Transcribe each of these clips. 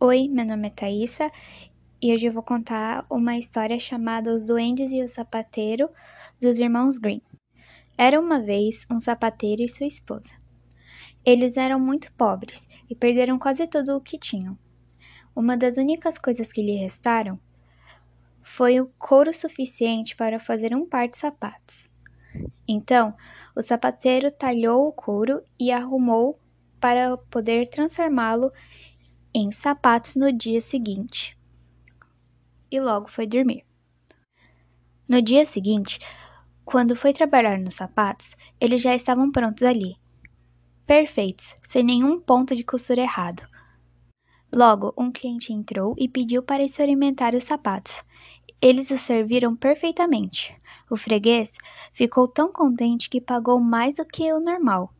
Oi, meu nome é Thaisa e hoje eu vou contar uma história chamada Os Duendes e o Sapateiro dos Irmãos Grimm. Era uma vez um sapateiro e sua esposa. Eles eram muito pobres e perderam quase tudo o que tinham. Uma das únicas coisas que lhe restaram foi o couro suficiente para fazer um par de sapatos. Então, o sapateiro talhou o couro e arrumou para poder transformá-lo em sapatos no dia seguinte. E logo foi dormir. No dia seguinte, quando foi trabalhar nos sapatos, eles já estavam prontos ali. Perfeitos, sem nenhum ponto de costura errado. Logo, um cliente entrou e pediu para experimentar os sapatos. Eles o serviram perfeitamente. O freguês ficou tão contente que pagou mais do que o normal.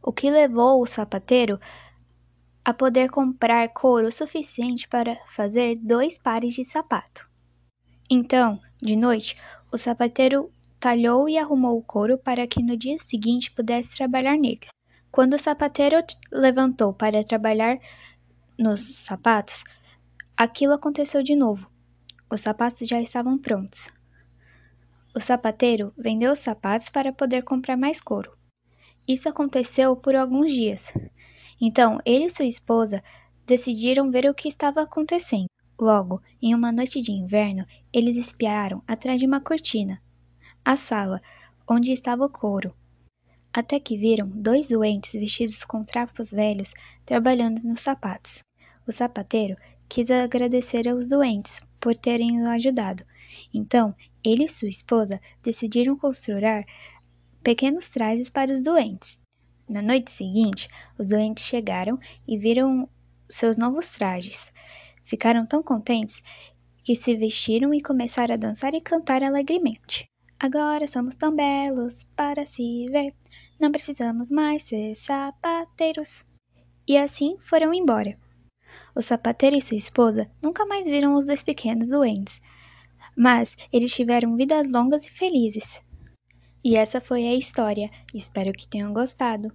O que levou o sapateiro a poder comprar couro suficiente para fazer dois pares de sapato. Então, de noite, o sapateiro talhou e arrumou o couro para que no dia seguinte pudesse trabalhar nele. Quando o sapateiro levantou para trabalhar nos sapatos, aquilo aconteceu de novo. Os sapatos já estavam prontos. O sapateiro vendeu os sapatos para poder comprar mais couro. Isso aconteceu por alguns dias. Então ele e sua esposa decidiram ver o que estava acontecendo. Logo, em uma noite de inverno, eles espiaram atrás de uma cortina a sala onde estava o couro, até que viram dois doentes vestidos com trapos velhos trabalhando nos sapatos. O sapateiro quis agradecer aos doentes por terem o ajudado. Então, ele e sua esposa decidiram construir pequenos trajes para os doentes. Na noite seguinte, os doentes chegaram e viram seus novos trajes. Ficaram tão contentes que se vestiram e começaram a dançar e cantar alegremente. Agora somos tão belos para se ver, não precisamos mais ser sapateiros. E assim foram embora. O sapateiro e sua esposa nunca mais viram os dois pequenos doentes, mas eles tiveram vidas longas e felizes. E essa foi a história. Espero que tenham gostado.